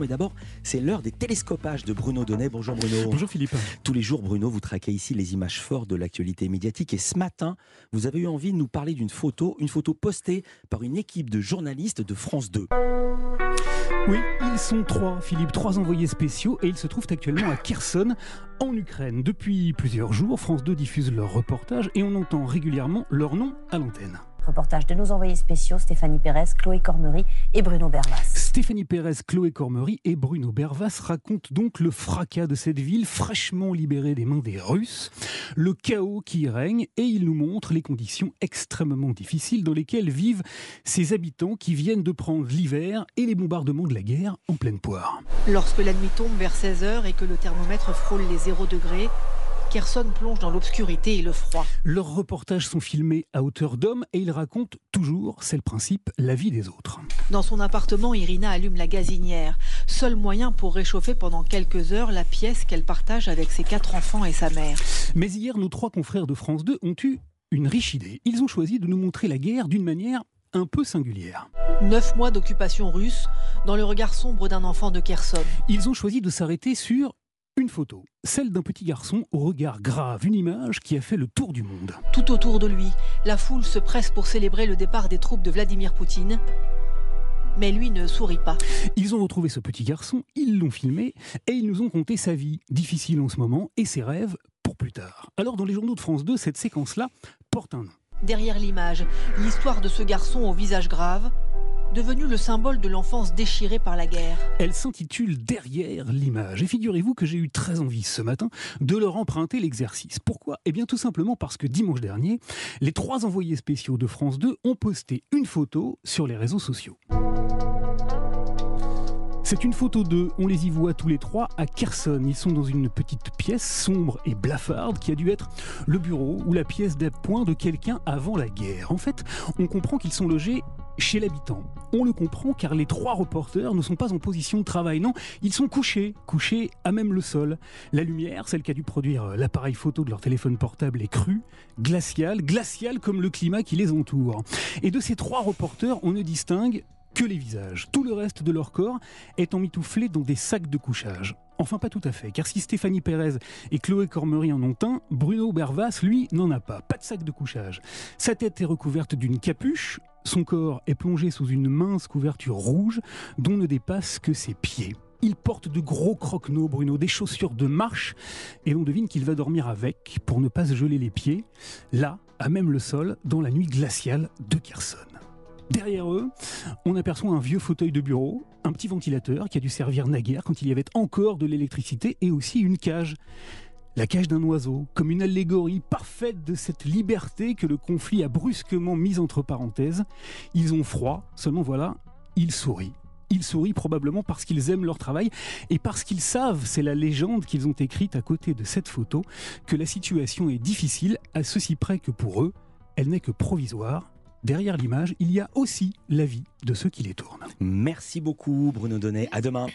Mais d'abord, c'est l'heure des télescopages de Bruno Donnet. Bonjour Bruno. Bonjour Philippe. Tous les jours, Bruno, vous traquez ici les images fortes de l'actualité médiatique. Et ce matin, vous avez eu envie de nous parler d'une photo, une photo postée par une équipe de journalistes de France 2. Oui, ils sont trois, Philippe, trois envoyés spéciaux et ils se trouvent actuellement à Kherson, en Ukraine. Depuis plusieurs jours, France 2 diffuse leur reportage et on entend régulièrement leur nom à l'antenne. Reportage de nos envoyés spéciaux Stéphanie Pérez, Chloé Cormery et Bruno Bervas. Stéphanie Pérez, Chloé Cormery et Bruno Bervas racontent donc le fracas de cette ville fraîchement libérée des mains des Russes, le chaos qui y règne et ils nous montrent les conditions extrêmement difficiles dans lesquelles vivent ces habitants qui viennent de prendre l'hiver et les bombardements de la guerre en pleine poire. Lorsque la nuit tombe vers 16h et que le thermomètre frôle les 0 degrés, Kherson plonge dans l'obscurité et le froid. Leurs reportages sont filmés à hauteur d'homme et ils racontent toujours, c'est le principe, la vie des autres. Dans son appartement, Irina allume la gazinière. Seul moyen pour réchauffer pendant quelques heures la pièce qu'elle partage avec ses quatre enfants et sa mère. Mais hier, nos trois confrères de France 2 ont eu une riche idée. Ils ont choisi de nous montrer la guerre d'une manière un peu singulière. Neuf mois d'occupation russe dans le regard sombre d'un enfant de Kherson. Ils ont choisi de s'arrêter sur une photo, celle d'un petit garçon au regard grave, une image qui a fait le tour du monde. Tout autour de lui, la foule se presse pour célébrer le départ des troupes de Vladimir Poutine. Mais lui ne sourit pas. Ils ont retrouvé ce petit garçon, ils l'ont filmé et ils nous ont conté sa vie difficile en ce moment et ses rêves pour plus tard. Alors dans les journaux de France 2, cette séquence-là porte un nom. Derrière l'image, l'histoire de ce garçon au visage grave, devenu le symbole de l'enfance déchirée par la guerre. Elle s'intitule Derrière l'image. Et figurez-vous que j'ai eu très envie ce matin de leur emprunter l'exercice. Pourquoi? Eh bien tout simplement parce que dimanche dernier, les trois envoyés spéciaux de France 2 ont posté une photo sur les réseaux sociaux. C'est une photo d'eux, on les y voit tous les trois à Kherson. Ils sont dans une petite pièce sombre et blafarde qui a dû être le bureau ou la pièce d'appoint de quelqu'un avant la guerre. En fait, on comprend qu'ils sont logés chez l'habitant. On le comprend car les trois reporters ne sont pas en position de travail, non, ils sont couchés, couchés à même le sol. La lumière, celle qui a dû produire l'appareil photo de leur téléphone portable est crue, glaciale, glaciale comme le climat qui les entoure. Et de ces trois reporters, on ne distingue que les visages. Tout le reste de leur corps est emmitouflé dans des sacs de couchage. Enfin, pas tout à fait, car si Stéphanie Pérez et Chloé Cormery en ont un, Bruno Bervas, lui, n'en a pas. Pas de sac de couchage. Sa tête est recouverte d'une capuche, son corps est plongé sous une mince couverture rouge dont ne dépassent que ses pieds. Il porte de gros croquenots, Bruno, des chaussures de marche, et l'on devine qu'il va dormir avec pour ne pas se geler les pieds, là, à même le sol, dans la nuit glaciale de Kherson. Derrière eux, on aperçoit un vieux fauteuil de bureau, un petit ventilateur qui a dû servir naguère quand il y avait encore de l'électricité et aussi une cage. La cage d'un oiseau, comme une allégorie parfaite de cette liberté que le conflit a brusquement mise entre parenthèses. Ils ont froid, seulement voilà, ils sourient. Ils sourient probablement parce qu'ils aiment leur travail et parce qu'ils savent, c'est la légende qu'ils ont écrite à côté de cette photo, que la situation est difficile à ceci près que pour eux, elle n'est que provisoire derrière l'image, il y a aussi la vie de ceux qui les tournent. Merci beaucoup Bruno Donnet. À demain.